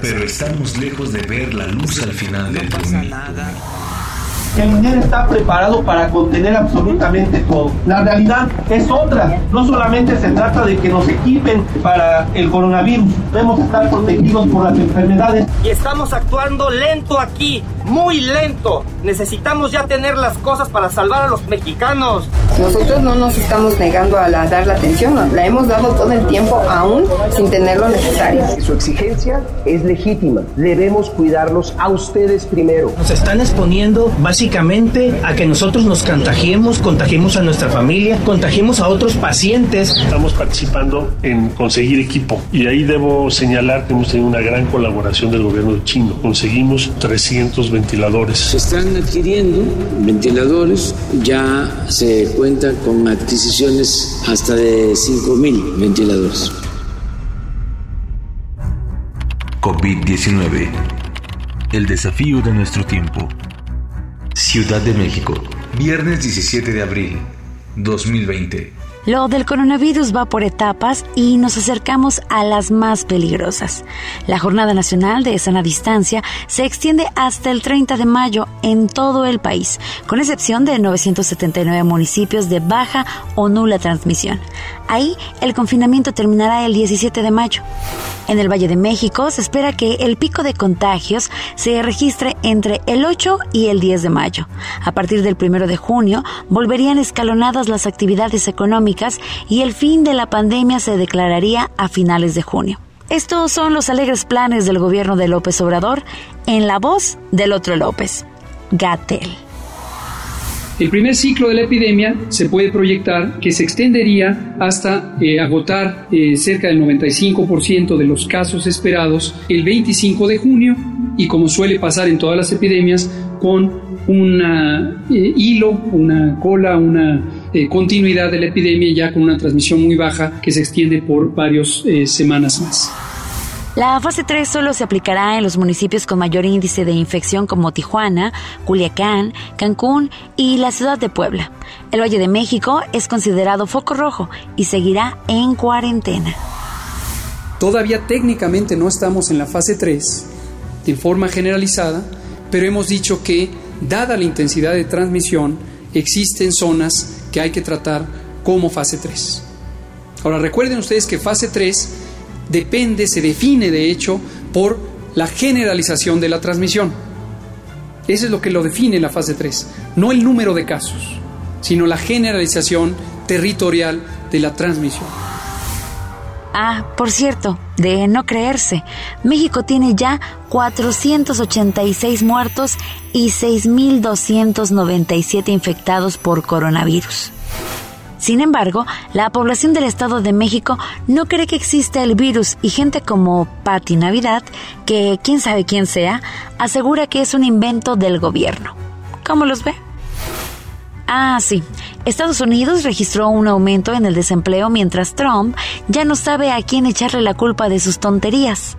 Pero estamos lejos de ver la luz al final del túnel. El INER está preparado para contener absolutamente todo. La realidad es otra. No solamente se trata de que nos equipen para el coronavirus, debemos estar protegidos por las enfermedades. Y estamos actuando lento aquí, muy lento. Necesitamos ya tener las cosas para salvar a los mexicanos. Nosotros no nos estamos negando a la, dar la atención, la hemos dado todo el tiempo aún sin tener lo necesario. Su exigencia es legítima. Debemos cuidarlos a ustedes primero. Nos están exponiendo básicamente a que nosotros nos contagiemos, contagiemos a nuestra familia, contagiemos a otros pacientes. Estamos participando en conseguir equipo y ahí debo señalar que hemos tenido una gran colaboración del gobierno chino. Conseguimos 300 ventiladores. Se están adquiriendo ventiladores, ya se cuenta con adquisiciones hasta de 5.000 ventiladores. COVID-19. El desafío de nuestro tiempo. Ciudad de México, viernes 17 de abril 2020. Lo del coronavirus va por etapas y nos acercamos a las más peligrosas. La Jornada Nacional de Sana Distancia se extiende hasta el 30 de mayo en todo el país, con excepción de 979 municipios de baja o nula transmisión. Ahí el confinamiento terminará el 17 de mayo. En el Valle de México se espera que el pico de contagios se registre entre el 8 y el 10 de mayo. A partir del 1 de junio volverían escalonadas las actividades económicas y el fin de la pandemia se declararía a finales de junio. Estos son los alegres planes del gobierno de López Obrador en la voz del otro López, Gatel. El primer ciclo de la epidemia se puede proyectar que se extendería hasta eh, agotar eh, cerca del 95% de los casos esperados el 25 de junio y como suele pasar en todas las epidemias con un eh, hilo, una cola, una continuidad de la epidemia ya con una transmisión muy baja que se extiende por varias semanas más. La fase 3 solo se aplicará en los municipios con mayor índice de infección como Tijuana, Culiacán, Cancún y la ciudad de Puebla. El Valle de México es considerado foco rojo y seguirá en cuarentena. Todavía técnicamente no estamos en la fase 3 de forma generalizada, pero hemos dicho que, dada la intensidad de transmisión, existen zonas que hay que tratar como fase 3. Ahora recuerden ustedes que fase 3 depende, se define de hecho por la generalización de la transmisión. Eso es lo que lo define la fase 3, no el número de casos, sino la generalización territorial de la transmisión. Ah, por cierto, de no creerse, México tiene ya 486 muertos y 6.297 infectados por coronavirus. Sin embargo, la población del Estado de México no cree que exista el virus y gente como Patti Navidad, que quién sabe quién sea, asegura que es un invento del gobierno. ¿Cómo los ve? Ah, sí. Estados Unidos registró un aumento en el desempleo mientras Trump ya no sabe a quién echarle la culpa de sus tonterías.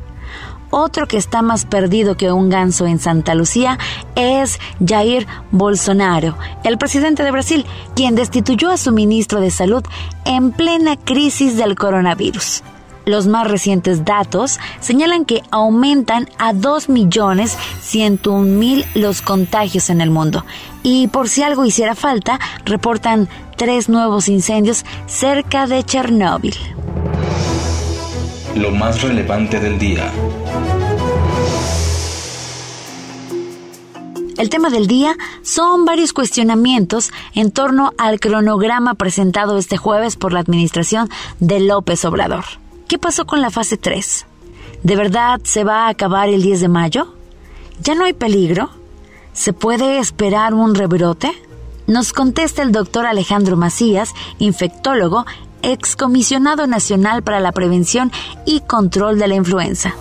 Otro que está más perdido que un ganso en Santa Lucía es Jair Bolsonaro, el presidente de Brasil, quien destituyó a su ministro de Salud en plena crisis del coronavirus. Los más recientes datos señalan que aumentan a 2.101.000 los contagios en el mundo. Y por si algo hiciera falta, reportan tres nuevos incendios cerca de Chernóbil. Lo más relevante del día. El tema del día son varios cuestionamientos en torno al cronograma presentado este jueves por la administración de López Obrador. ¿Qué pasó con la fase 3? ¿De verdad se va a acabar el 10 de mayo? ¿Ya no hay peligro? ¿Se puede esperar un rebrote? Nos contesta el doctor Alejandro Macías, infectólogo, excomisionado nacional para la prevención y control de la influenza.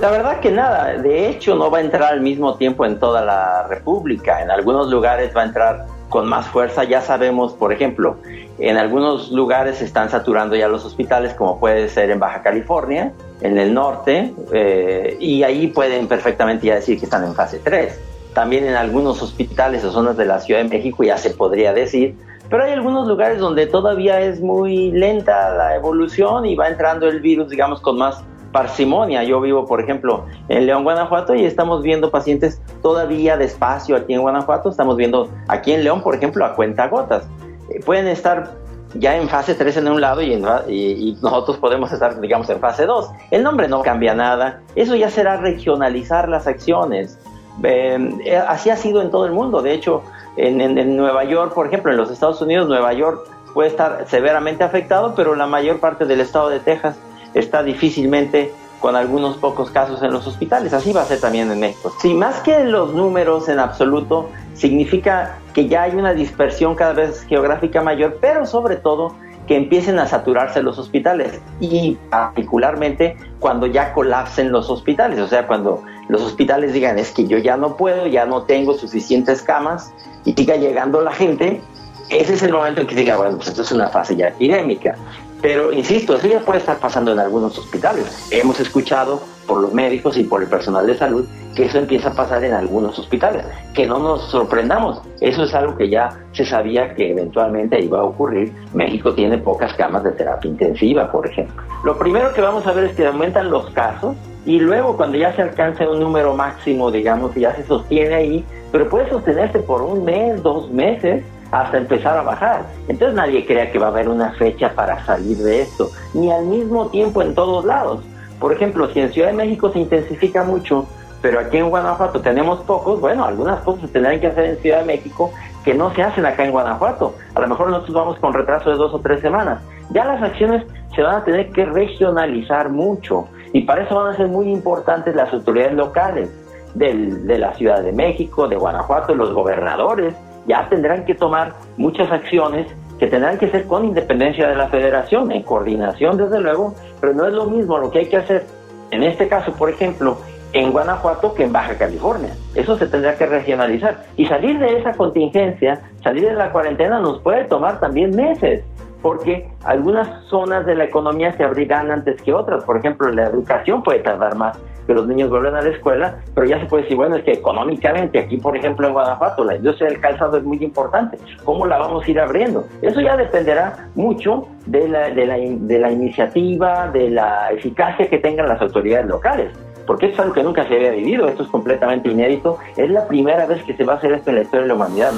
La verdad que nada, de hecho no va a entrar al mismo tiempo en toda la República. En algunos lugares va a entrar con más fuerza. Ya sabemos, por ejemplo, en algunos lugares están saturando ya los hospitales, como puede ser en Baja California, en el norte, eh, y ahí pueden perfectamente ya decir que están en fase 3. También en algunos hospitales o zonas de la Ciudad de México ya se podría decir, pero hay algunos lugares donde todavía es muy lenta la evolución y va entrando el virus, digamos, con más parsimonia. Yo vivo, por ejemplo, en León, Guanajuato, y estamos viendo pacientes todavía despacio aquí en Guanajuato. Estamos viendo aquí en León, por ejemplo, a cuentagotas. Eh, pueden estar ya en fase 3 en un lado y, y, nosotros podemos estar, digamos, en fase 2. El nombre no cambia nada. Eso ya será regionalizar las acciones. Eh, eh, así ha sido en todo el mundo. De hecho, en, en, Nueva York, por ejemplo, en los Estados Unidos, Nueva York puede estar severamente afectado, pero la mayor parte del estado de Texas está difícilmente con algunos pocos casos en los hospitales. Así va a ser también en México. Sí, más que los números en absoluto, significa que ya hay una dispersión cada vez geográfica mayor, pero sobre todo que empiecen a saturarse los hospitales y particularmente cuando ya colapsen los hospitales, o sea, cuando los hospitales digan es que yo ya no puedo, ya no tengo suficientes camas y siga llegando la gente, ese es el momento en que diga, bueno, pues esto es una fase ya epidémica. Pero insisto, eso ya puede estar pasando en algunos hospitales. Hemos escuchado por los médicos y por el personal de salud que eso empieza a pasar en algunos hospitales. Que no nos sorprendamos. Eso es algo que ya se sabía que eventualmente iba a ocurrir. México tiene pocas camas de terapia intensiva, por ejemplo. Lo primero que vamos a ver es que aumentan los casos y luego cuando ya se alcanza un número máximo, digamos, ya se sostiene ahí, pero puede sostenerse por un mes, dos meses hasta empezar a bajar. Entonces nadie crea que va a haber una fecha para salir de esto, ni al mismo tiempo en todos lados. Por ejemplo, si en Ciudad de México se intensifica mucho, pero aquí en Guanajuato tenemos pocos, bueno, algunas cosas se tendrán que hacer en Ciudad de México que no se hacen acá en Guanajuato. A lo mejor nosotros vamos con retraso de dos o tres semanas. Ya las acciones se van a tener que regionalizar mucho y para eso van a ser muy importantes las autoridades locales de la Ciudad de México, de Guanajuato, los gobernadores, ya tendrán que tomar muchas acciones que tendrán que ser con independencia de la federación, en coordinación desde luego, pero no es lo mismo lo que hay que hacer en este caso, por ejemplo, en Guanajuato que en Baja California. Eso se tendrá que regionalizar. Y salir de esa contingencia, salir de la cuarentena nos puede tomar también meses porque algunas zonas de la economía se abrirán antes que otras. Por ejemplo, la educación puede tardar más que los niños vuelvan a la escuela, pero ya se puede decir, bueno, es que económicamente aquí, por ejemplo, en Guanajuato, la industria del calzado es muy importante. ¿Cómo la vamos a ir abriendo? Eso ya dependerá mucho de la, de la, de la iniciativa, de la eficacia que tengan las autoridades locales porque es algo que nunca se había vivido, esto es completamente inédito, es la primera vez que se va a hacer esto en la historia de la humanidad.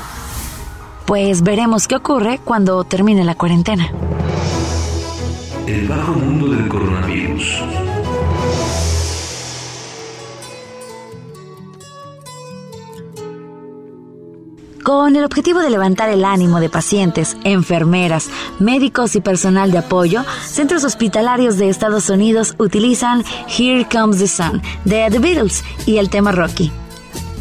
Pues veremos qué ocurre cuando termine la cuarentena. El bajo mundo del coronavirus. Con el objetivo de levantar el ánimo de pacientes, enfermeras, médicos y personal de apoyo, centros hospitalarios de Estados Unidos utilizan Here Comes the Sun de The Beatles y el tema Rocky.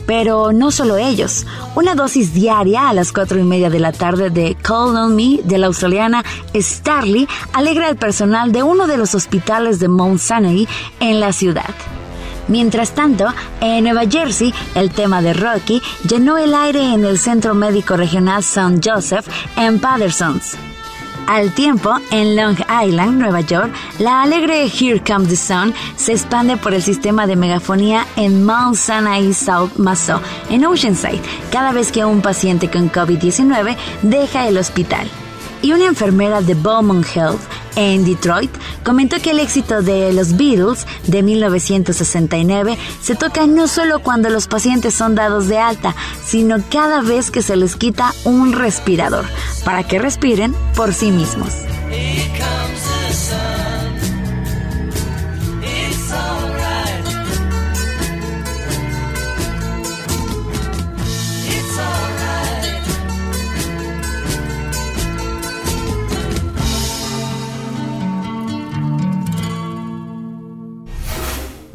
Pero no solo ellos. Una dosis diaria a las cuatro y media de la tarde de Call on Me de la australiana Starley alegra al personal de uno de los hospitales de Mount Sinai en la ciudad. Mientras tanto, en Nueva Jersey, el tema de Rocky llenó el aire en el Centro Médico Regional St. Joseph en Patterson's. Al tiempo, en Long Island, Nueva York, la alegre Here Comes the Sun se expande por el sistema de megafonía en Mount Sinai South Maso, en Oceanside, cada vez que un paciente con COVID-19 deja el hospital. Y una enfermera de Beaumont Health en Detroit comentó que el éxito de los Beatles de 1969 se toca no solo cuando los pacientes son dados de alta, sino cada vez que se les quita un respirador, para que respiren por sí mismos.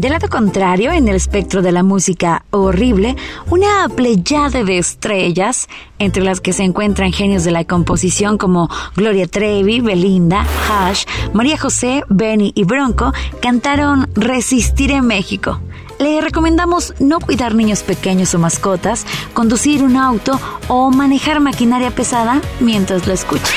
Del lado contrario, en el espectro de la música horrible, una pleyade de estrellas, entre las que se encuentran genios de la composición como Gloria Trevi, Belinda, Hash, María José, Benny y Bronco, cantaron Resistir México. Le recomendamos no cuidar niños pequeños o mascotas, conducir un auto o manejar maquinaria pesada mientras lo escucha.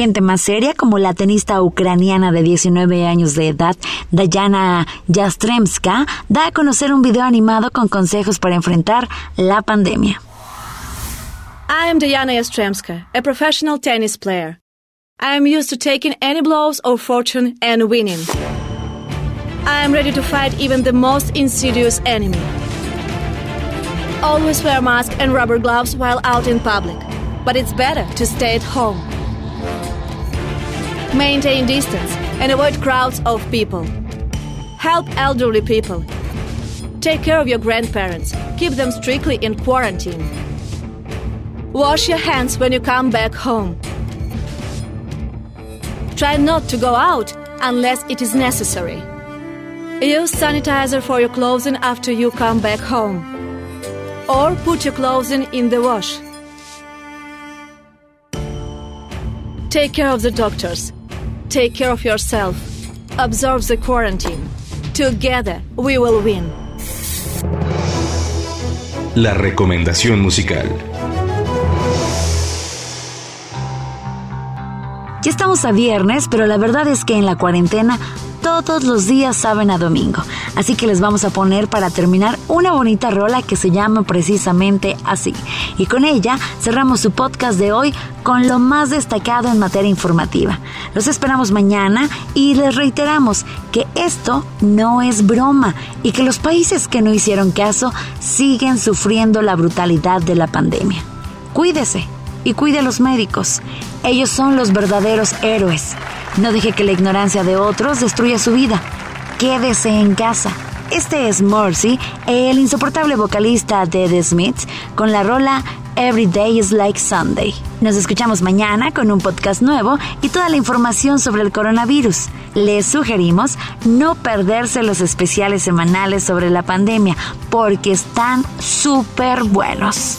Gente más seria como la tenista ucraniana de 19 años de edad, Dayana Yastremska, da a conocer un video animado con consejos para enfrentar la pandemia. I am Diana Yastremska, a professional tennis player. I am used to taking any blows of fortune and winning. I am ready to fight even the most insidious enemy. Always wear mask and rubber gloves while out in public, but it's better to stay at home. Maintain distance and avoid crowds of people. Help elderly people. Take care of your grandparents. Keep them strictly in quarantine. Wash your hands when you come back home. Try not to go out unless it is necessary. Use sanitizer for your clothing after you come back home. Or put your clothing in the wash. Take care of the doctors. Take care of yourself. Observe the quarantine. Together we will win. La recomendación musical. Ya estamos a viernes, pero la verdad es que en la cuarentena todos los días saben a domingo. Así que les vamos a poner para terminar una bonita rola que se llama precisamente así. Y con ella cerramos su podcast de hoy con lo más destacado en materia informativa. Los esperamos mañana y les reiteramos que esto no es broma y que los países que no hicieron caso siguen sufriendo la brutalidad de la pandemia. Cuídese y cuide a los médicos. Ellos son los verdaderos héroes. No deje que la ignorancia de otros destruya su vida. Quédese en casa. Este es Mercy, el insoportable vocalista de The Smiths, con la rola Every Day is Like Sunday. Nos escuchamos mañana con un podcast nuevo y toda la información sobre el coronavirus. Les sugerimos no perderse los especiales semanales sobre la pandemia porque están súper buenos.